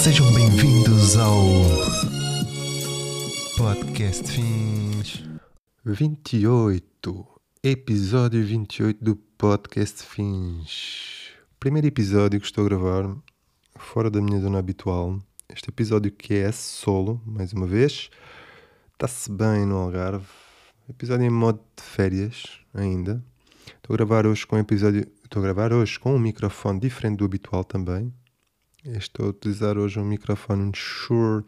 Sejam bem-vindos ao Podcast Fins 28, episódio 28 do Podcast Fins. Primeiro episódio que estou a gravar fora da minha zona habitual. Este episódio que é solo, mais uma vez. Está-se bem no Algarve. Episódio em modo de férias ainda. Estou a gravar hoje com um episódio. Estou a gravar hoje com um microfone diferente do habitual também. Estou a utilizar hoje um microfone Shure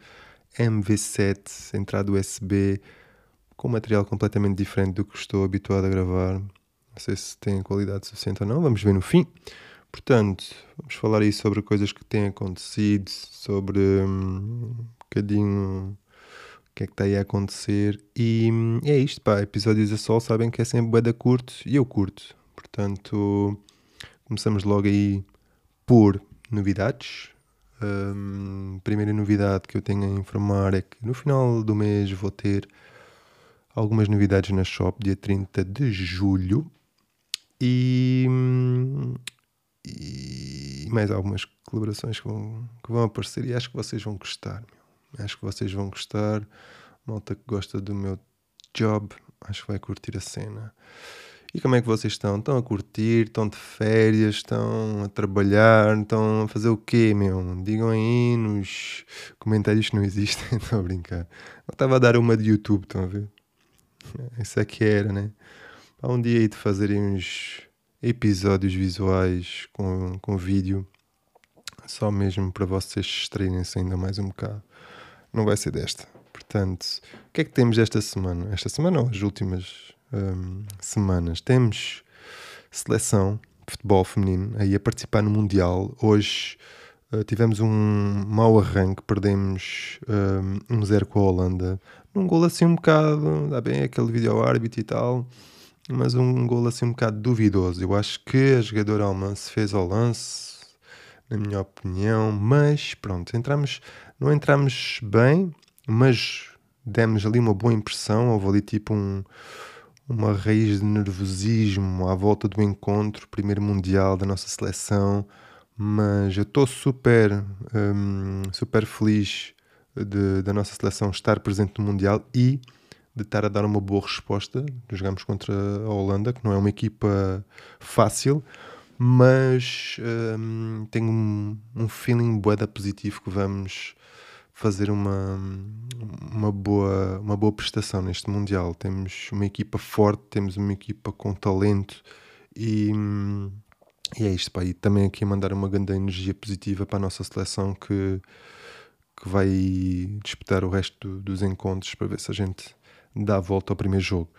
MV7, entrada USB, com material completamente diferente do que estou habituado a gravar. Não sei se tem qualidade suficiente ou não, vamos ver no fim. Portanto, vamos falar aí sobre coisas que têm acontecido, sobre hum, um bocadinho o que é que está aí a acontecer. E hum, é isto, pá. Episódios a sol sabem que é sempre bué da curto e eu curto. Portanto, começamos logo aí por novidades. Um, primeira novidade que eu tenho a informar é que no final do mês vou ter algumas novidades na shop, dia 30 de julho. E, e mais algumas colaborações que vão, que vão aparecer e acho que vocês vão gostar. Meu. Acho que vocês vão gostar. Malta que gosta do meu job, acho que vai curtir a cena. E como é que vocês estão? Estão a curtir? Estão de férias? Estão a trabalhar? Estão a fazer o quê, meu? Digam aí nos comentários que não existem. Estou a brincar. Eu estava a dar uma de YouTube, estão a ver? Isso é que era, né? Há um dia aí de fazerem uns episódios visuais com, com vídeo, só mesmo para vocês estrearem-se ainda mais um bocado. Não vai ser desta. Portanto, o que é que temos esta semana? Esta semana ou as últimas hum, semanas? Temos seleção de futebol feminino aí a participar no Mundial. Hoje uh, tivemos um mau arranque, perdemos um, um zero com a Holanda. Num gol assim um bocado, dá bem aquele vídeo árbitro e tal mas um gol assim um bocado duvidoso. Eu acho que a jogadora alemã se fez ao lance, na minha opinião, mas pronto, entramos, não entramos bem, mas demos ali uma boa impressão. Houve ali tipo um, uma raiz de nervosismo à volta do encontro, primeiro mundial da nossa seleção. Mas eu estou super, um, super feliz de, da nossa seleção estar presente no Mundial e de estar a dar uma boa resposta. Jogamos contra a Holanda, que não é uma equipa fácil, mas um, tenho um, um feeling boeda positivo que vamos fazer uma, uma, boa, uma boa prestação neste Mundial. Temos uma equipa forte, temos uma equipa com talento e, e é isto. Pá. E também aqui mandar uma grande energia positiva para a nossa seleção que, que vai disputar o resto dos encontros para ver se a gente dá a volta ao primeiro jogo.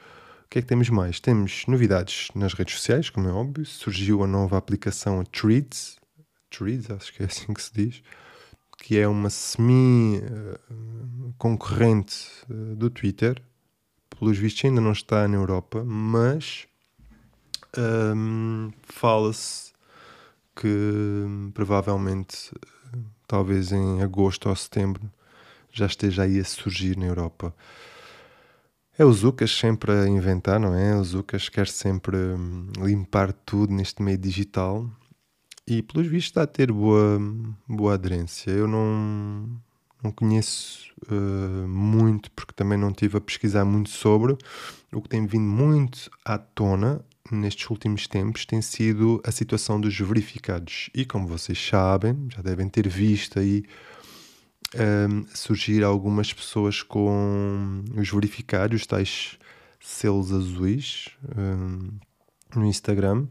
O que é que temos mais? Temos novidades nas redes sociais, como é óbvio. Surgiu a nova aplicação a Threads, Threads, acho que é assim que se diz, que é uma semi-concorrente eh, do Twitter. Pelos vistos ainda não está na Europa, mas um, fala-se que provavelmente, talvez em agosto ou setembro, já esteja aí a surgir na Europa. É o Zucas sempre a inventar, não é? O Zucas quer sempre hum, limpar tudo neste meio digital e, pelos vistos, está a ter boa, boa aderência. Eu não, não conheço uh, muito, porque também não estive a pesquisar muito sobre. O que tem vindo muito à tona nestes últimos tempos tem sido a situação dos verificados. E como vocês sabem, já devem ter visto aí um, surgir algumas pessoas com os verificados, tais selos azuis um, no Instagram,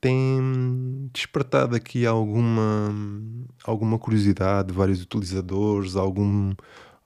tem despertado aqui alguma, alguma curiosidade de vários utilizadores, algum,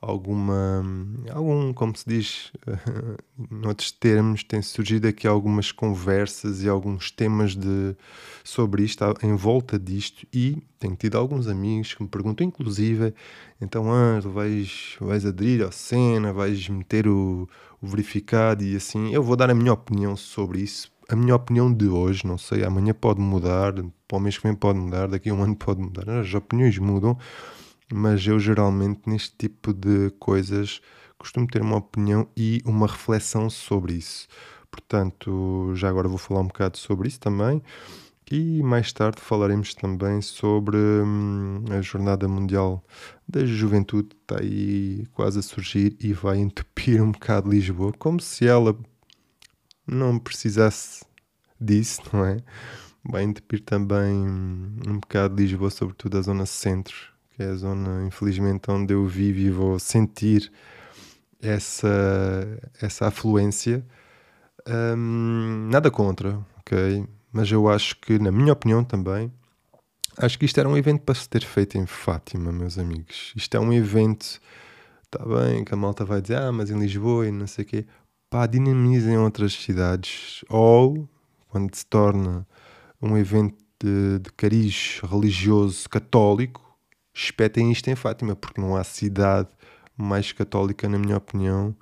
alguma, algum, como se diz, noutros termos, tem surgido aqui algumas conversas e alguns temas de, sobre isto, em volta disto, e tenho tido alguns amigos que me perguntam, inclusive, então Ângelo, vais, vais aderir à cena, vais meter o, o verificado e assim, eu vou dar a minha opinião sobre isso, a minha opinião de hoje, não sei, amanhã pode mudar, para o mês que vem pode mudar, daqui a um ano pode mudar, as opiniões mudam, mas eu geralmente neste tipo de coisas costumo ter uma opinião e uma reflexão sobre isso. Portanto, já agora vou falar um bocado sobre isso também. E mais tarde falaremos também sobre hum, a Jornada Mundial da Juventude, está aí quase a surgir e vai entupir um bocado Lisboa, como se ela não precisasse disso, não é? Vai entupir também um bocado Lisboa, sobretudo a zona centro, que é a zona, infelizmente, onde eu vivo e vou sentir essa, essa afluência. Um, nada contra, ok? Mas eu acho que, na minha opinião também, acho que isto era um evento para se ter feito em Fátima, meus amigos. Isto é um evento, está bem, que a malta vai dizer, ah, mas em Lisboa e não sei o quê. Pá, dinamizem outras cidades. Ou, quando se torna um evento de, de cariz religioso católico, espetem isto em Fátima, porque não há cidade mais católica, na minha opinião,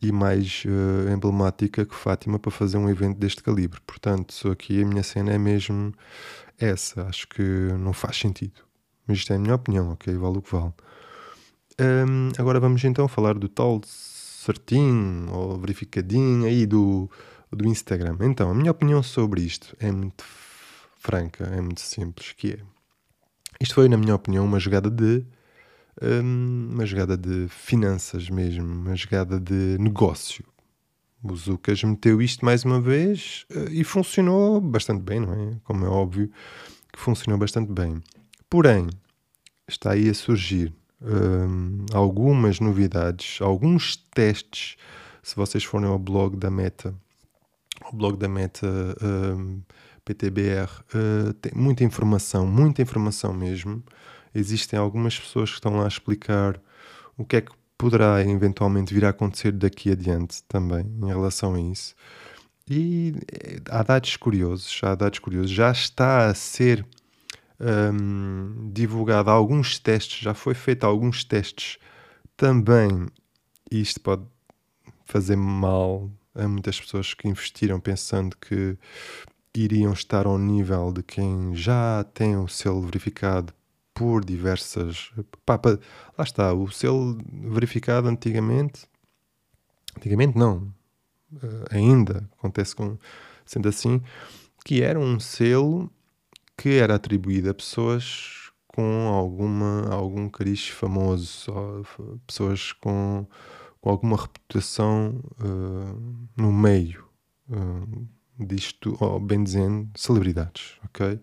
e mais uh, emblemática que Fátima para fazer um evento deste calibre. Portanto, aqui a minha cena é mesmo essa. Acho que não faz sentido. Mas isto é a minha opinião, ok? Vale o que vale. Um, agora vamos então falar do tal certinho ou verificadinho aí do, do Instagram. Então, a minha opinião sobre isto é muito franca, é muito simples, que é... Isto foi, na minha opinião, uma jogada de Hum, uma jogada de finanças mesmo, uma jogada de negócio. O Zucas meteu isto mais uma vez eh, e funcionou bastante bem, não é? Como é óbvio que funcionou bastante bem. Porém, está aí a surgir um, algumas novidades, alguns testes. Se vocês forem ao blog da Meta, o blog da Meta um, PTBR, uh, tem muita informação, muita informação mesmo existem algumas pessoas que estão lá a explicar o que é que poderá eventualmente vir a acontecer daqui adiante também em relação a isso. E eh, há dados curiosos, há dados curiosos. Já está a ser um, divulgado alguns testes, já foi feito alguns testes também. Isto pode fazer mal a muitas pessoas que investiram pensando que iriam estar ao nível de quem já tem o selo verificado por diversas. Pá, pá, lá está, o selo verificado antigamente. Antigamente não, uh, ainda acontece com, sendo assim, que era um selo que era atribuído a pessoas com alguma, algum cariz famoso, pessoas com, com alguma reputação uh, no meio uh, disto, ou bem dizendo, celebridades, ok?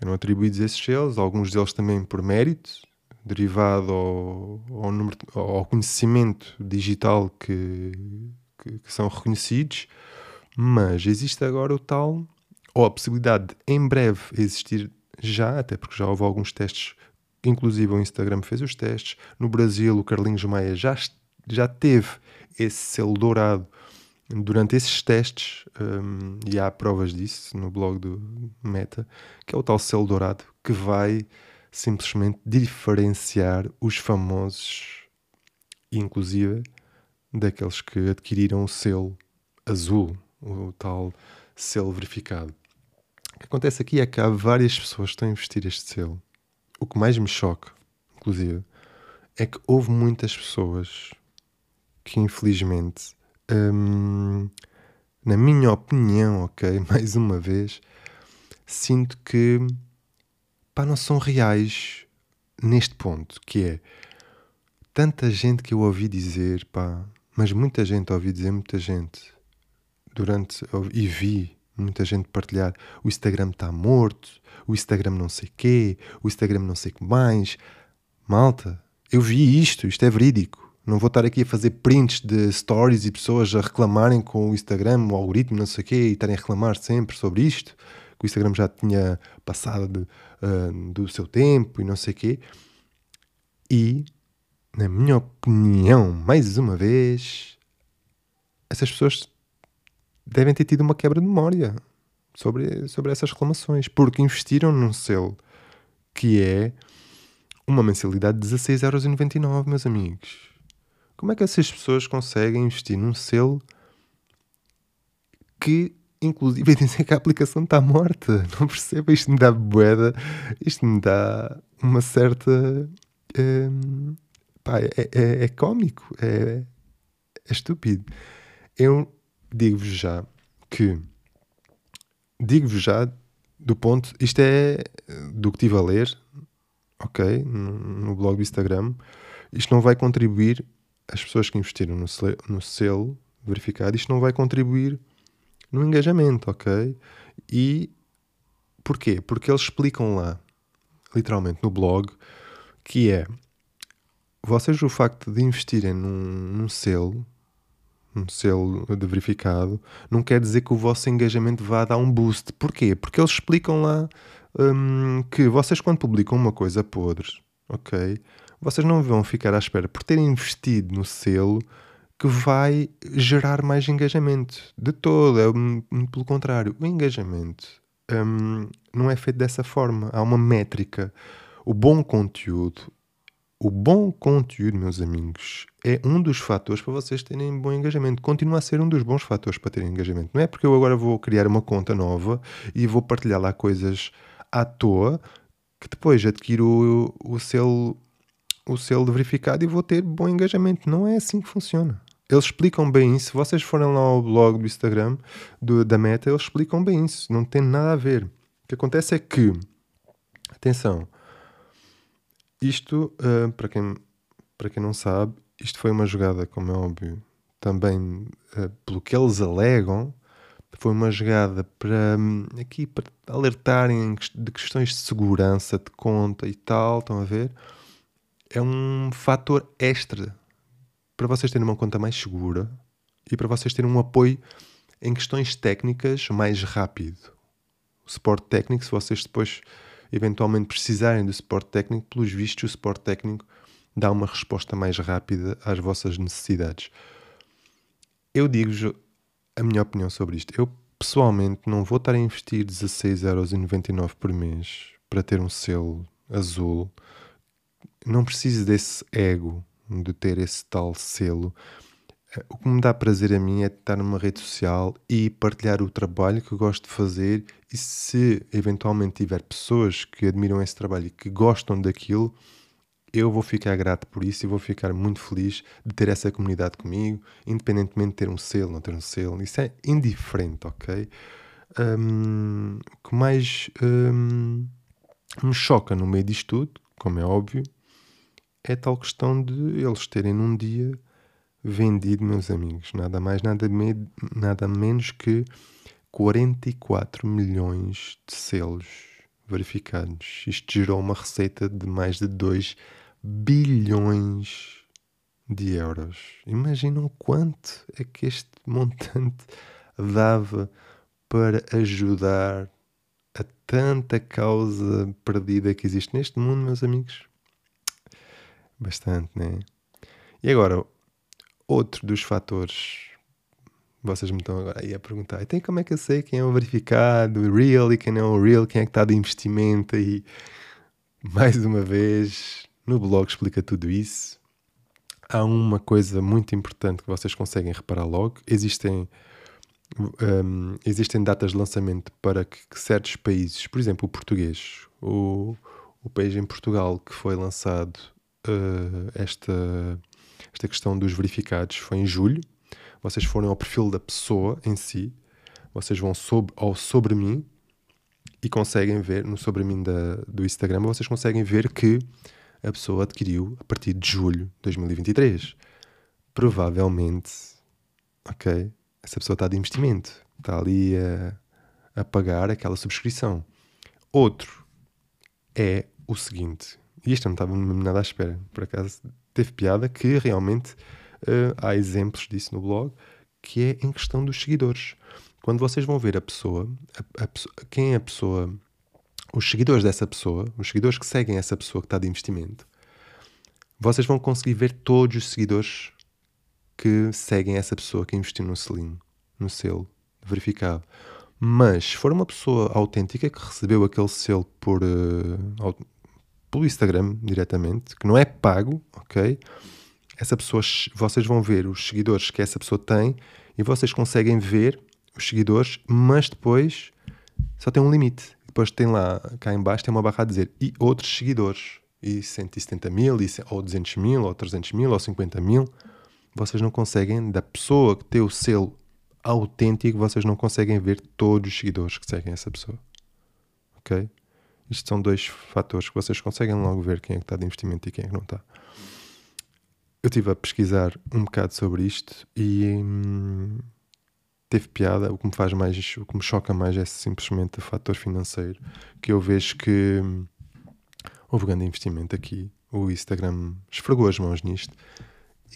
eram atribuídos esses selos, alguns deles também por mérito, derivado ao, ao, número, ao conhecimento digital que, que, que, são reconhecidos, mas existe agora o tal, ou a possibilidade de em breve existir já, até porque já houve alguns testes, inclusive o Instagram fez os testes, no Brasil o Carlinhos Maia já, já teve esse selo dourado durante esses testes, um, e há provas disso no blog do Meta, que é o tal selo dourado que vai simplesmente diferenciar os famosos, inclusive daqueles que adquiriram o selo azul, o tal selo verificado. Acontece aqui é que há várias pessoas que estão a investir este selo. O que mais me choca, inclusive, é que houve muitas pessoas que infelizmente Hum, na minha opinião, ok, mais uma vez, sinto que pá, não são reais neste ponto, que é tanta gente que eu ouvi dizer, pá, mas muita gente ouvi dizer, muita gente, durante, e vi muita gente partilhar, o Instagram está morto, o Instagram não sei quê, o Instagram não sei que mais. Malta, eu vi isto, isto é verídico. Não vou estar aqui a fazer prints de stories e pessoas a reclamarem com o Instagram, o algoritmo, não sei o quê, e estarem a reclamar sempre sobre isto, que o Instagram já tinha passado de, uh, do seu tempo e não sei o quê. E, na minha opinião, mais uma vez, essas pessoas devem ter tido uma quebra de memória sobre, sobre essas reclamações, porque investiram num selo que é uma mensalidade de 16,99€, meus amigos. Como é que essas pessoas conseguem investir num selo que, inclusive, dizem que a aplicação está morta? Não percebo, isto me dá boeda, isto me dá uma certa. Hum, pá, é, é, é cómico, é, é estúpido. Eu digo-vos já que. Digo-vos já do ponto, isto é do que estive a ler, ok, no, blog do Instagram, isto não vai contribuir, as pessoas que investiram no, selo, no selo verificado, isto não vai contribuir no engajamento, ok? E porquê? Porque eles explicam lá, literalmente no blog, que é vocês o facto de investirem num, num selo, um selo de verificado, não quer dizer que o vosso engajamento vá dar um boost. Porquê? Porque eles explicam lá hum, que vocês quando publicam uma coisa podre, ok? Vocês não vão ficar à espera por terem investido no selo que vai gerar mais engajamento. De todo, é pelo contrário. O engajamento um, não é feito dessa forma. Há uma métrica. O bom conteúdo, o bom conteúdo, meus amigos, é um dos fatores para vocês terem bom engajamento. Continua a ser um dos bons fatores para terem engajamento. Não é porque eu agora vou criar uma conta nova e vou partilhar lá coisas à toa que depois adquiro o, o selo o selo verificado e vou ter bom engajamento. Não é assim que funciona. Eles explicam bem isso. Se vocês forem lá ao blog do Instagram do, da Meta, eles explicam bem isso. Não tem nada a ver. O que acontece é que, atenção, isto, uh, para, quem, para quem não sabe, isto foi uma jogada, como é óbvio, também uh, pelo que eles alegam, foi uma jogada para aqui para alertarem de questões de segurança de conta e tal, estão a ver? É um fator extra para vocês terem uma conta mais segura e para vocês terem um apoio em questões técnicas mais rápido. O suporte técnico, se vocês depois eventualmente precisarem do suporte técnico, pelos vistos, o suporte técnico dá uma resposta mais rápida às vossas necessidades. Eu digo-vos a minha opinião sobre isto. Eu pessoalmente não vou estar a investir 16,99€ por mês para ter um selo azul. Não preciso desse ego de ter esse tal selo. O que me dá prazer a mim é estar numa rede social e partilhar o trabalho que gosto de fazer e se eventualmente tiver pessoas que admiram esse trabalho e que gostam daquilo, eu vou ficar grato por isso e vou ficar muito feliz de ter essa comunidade comigo, independentemente de ter um selo, não ter um selo. Isso é indiferente, ok? Um, o que mais um, me choca no meio disto tudo, como é óbvio, é tal questão de eles terem num dia vendido, meus amigos, nada mais, nada, me, nada menos que 44 milhões de selos verificados. Isto gerou uma receita de mais de 2 bilhões de euros. Imaginam quanto é que este montante dava para ajudar a tanta causa perdida que existe neste mundo, meus amigos? Bastante, né? E agora, outro dos fatores. Vocês me estão agora aí a perguntar: então como é que eu sei quem é o verificado, o real e quem não é o real, quem é que está de investimento? E mais uma vez, no blog explica tudo isso. Há uma coisa muito importante que vocês conseguem reparar logo: existem. Um, existem datas de lançamento para que, que, certos países, por exemplo, o português, o, o país em Portugal que foi lançado uh, esta, esta questão dos verificados foi em julho. Vocês foram ao perfil da pessoa em si, vocês vão sob, ao sobre mim e conseguem ver no sobre mim da, do Instagram, vocês conseguem ver que a pessoa adquiriu a partir de julho de 2023. Provavelmente, ok, essa pessoa está de investimento, está ali a, a pagar aquela subscrição. Outro é o seguinte: e isto não estava nada à espera. Por acaso teve piada que realmente uh, há exemplos disso no blog, que é em questão dos seguidores. Quando vocês vão ver a pessoa, a, a, quem é a pessoa, os seguidores dessa pessoa, os seguidores que seguem essa pessoa que está de investimento, vocês vão conseguir ver todos os seguidores que seguem essa pessoa que investiu no selinho, no selo, verificado. Mas se for uma pessoa autêntica que recebeu aquele selo por uh, pelo Instagram diretamente, que não é pago, ok? Essa pessoa, vocês vão ver os seguidores que essa pessoa tem e vocês conseguem ver os seguidores, mas depois só tem um limite. Depois tem lá, cá em baixo, tem uma barra a dizer e outros seguidores. E 170 mil, ou 200 mil, ou 300 mil, ou 50 mil. Vocês não conseguem, da pessoa que tem o selo autêntico, vocês não conseguem ver todos os seguidores que seguem essa pessoa. ok? Isto são dois fatores que vocês conseguem logo ver quem é que está de investimento e quem é que não está. Eu estive a pesquisar um bocado sobre isto e hum, teve piada. O que me faz mais, o que me choca mais é simplesmente o fator financeiro, que eu vejo que hum, houve grande investimento aqui. O Instagram esfregou as mãos nisto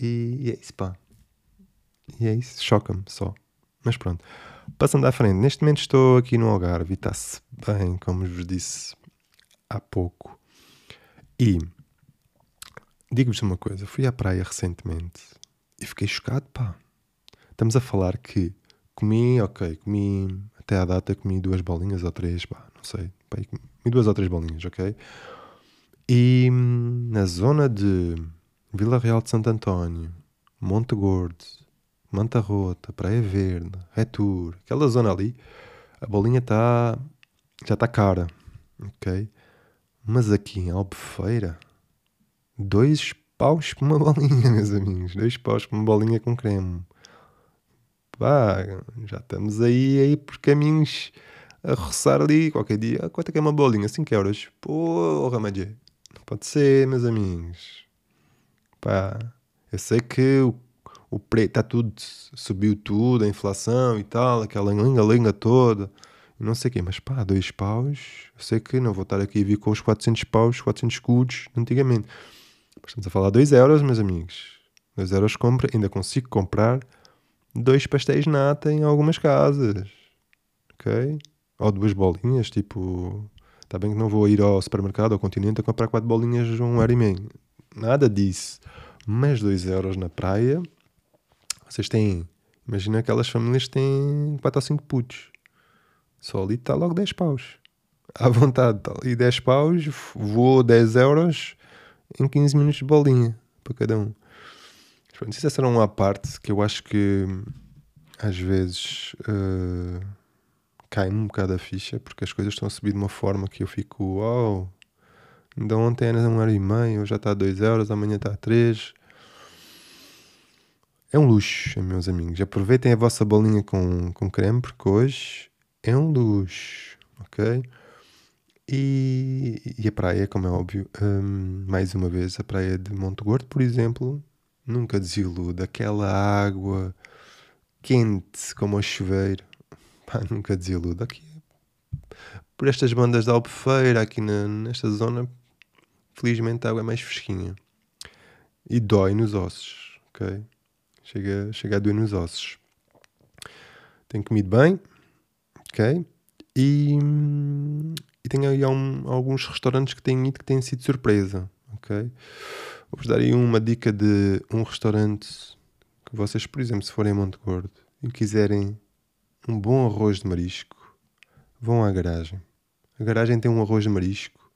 e, e é isso, pá. E é isso, choca-me só. Mas pronto. Passando à frente, neste momento estou aqui no Algarve e está-se bem, como vos disse há pouco. E digo-vos uma coisa: fui à praia recentemente e fiquei chocado, pá. Estamos a falar que comi, ok, comi até à data, comi duas bolinhas ou três, pá, não sei, pá, comi duas ou três bolinhas, ok? E na zona de Vila Real de Santo António, Monte Gordo, Manta Rota, Praia Verde, Retur, aquela zona ali, a bolinha está já está cara, ok? Mas aqui em Albufeira, dois paus por uma bolinha, meus amigos, dois paus por uma bolinha com creme. Pá, já estamos aí, aí por caminhos a roçar ali qualquer dia. Quanto é que é uma bolinha? 5 euros. Porra, Madje. Não pode ser, meus amigos. Pá, eu sei que o o preço está tudo, subiu tudo, a inflação e tal, aquela linga-linga toda, não sei o quê, mas pá, dois paus, eu sei que não vou estar aqui a vir com os 400 paus, 400 escudos antigamente, estamos a falar 2 euros, meus amigos, 2 euros compra, ainda consigo comprar dois pastéis nata em algumas casas, ok? Ou duas bolinhas, tipo, está bem que não vou ir ao supermercado, ao continente, a comprar quatro bolinhas de um euro e meio, nada disso, mas 2 euros na praia vocês têm. Imagina aquelas famílias que têm 4 ou 5 putos. Só ali está logo 10 paus. À vontade. Tá ali 10 paus, vou 10 euros em 15 minutos de bolinha para cada um. Pronto, isso é só uma parte que eu acho que às vezes uh, cai-me um bocado a ficha porque as coisas estão a subir de uma forma que eu fico, uau, oh, ainda ontem era 1 euro e meio, hoje já está a 2 euros, amanhã está a 3 é um luxo, meus amigos. Aproveitem a vossa bolinha com, com creme, porque hoje é um luxo, ok? E, e a praia, como é óbvio, um, mais uma vez, a praia de Monte Gordo, por exemplo, nunca desiluda. Aquela água quente como o chuveiro, pá, nunca desiluda. Aqui, por estas bandas da Albufeira, aqui na, nesta zona, felizmente a água é mais fresquinha. E dói nos ossos, ok? chega, chega a doer nos ossos. Tenho comido bem, ok? E, e tenho aí um, alguns restaurantes que têm ido que têm sido surpresa, ok? Vou-vos dar aí uma dica de um restaurante que vocês, por exemplo, se forem a Monte Gordo e quiserem um bom arroz de marisco, vão à garagem. A garagem tem um arroz de marisco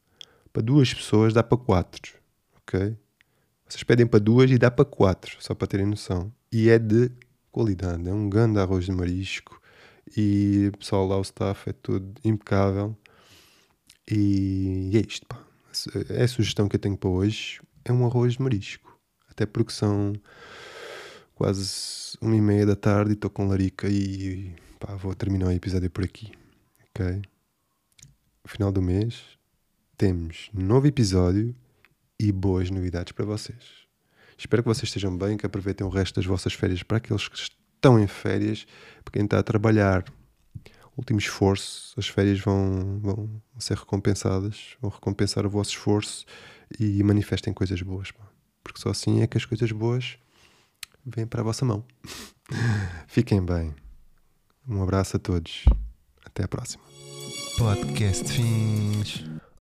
para duas pessoas, dá para quatro, ok? Vocês pedem para duas e dá para quatro, só para terem noção e é de qualidade. É um grande arroz de marisco e o pessoal lá, o staff, é tudo impecável. E é isto, pá. É a sugestão que eu tenho para hoje. É um arroz de marisco. Até porque são quase uma e meia da tarde e estou com larica e pá, vou terminar o episódio por aqui. Ok? Final do mês temos novo episódio e boas novidades para vocês. Espero que vocês estejam bem, que aproveitem o resto das vossas férias para aqueles que estão em férias, para quem está a trabalhar. Último esforço, as férias vão, vão ser recompensadas, vão recompensar o vosso esforço e manifestem coisas boas, pá. porque só assim é que as coisas boas vêm para a vossa mão. Fiquem bem. Um abraço a todos. Até a próxima. Podcast Fins.